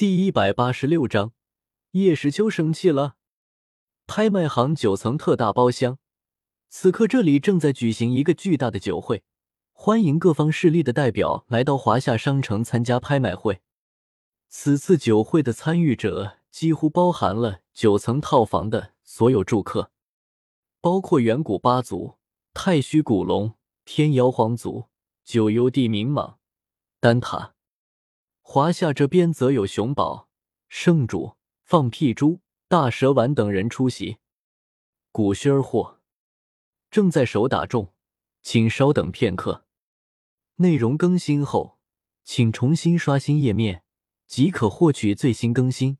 第一百八十六章，叶时秋生气了。拍卖行九层特大包厢，此刻这里正在举行一个巨大的酒会，欢迎各方势力的代表来到华夏商城参加拍卖会。此次酒会的参与者几乎包含了九层套房的所有住客，包括远古八族、太虚古龙、天妖皇族、九幽地冥蟒、丹塔。华夏这边则有熊宝、圣主、放屁猪、大蛇丸等人出席。古轩儿货正在手打中，请稍等片刻。内容更新后，请重新刷新页面即可获取最新更新。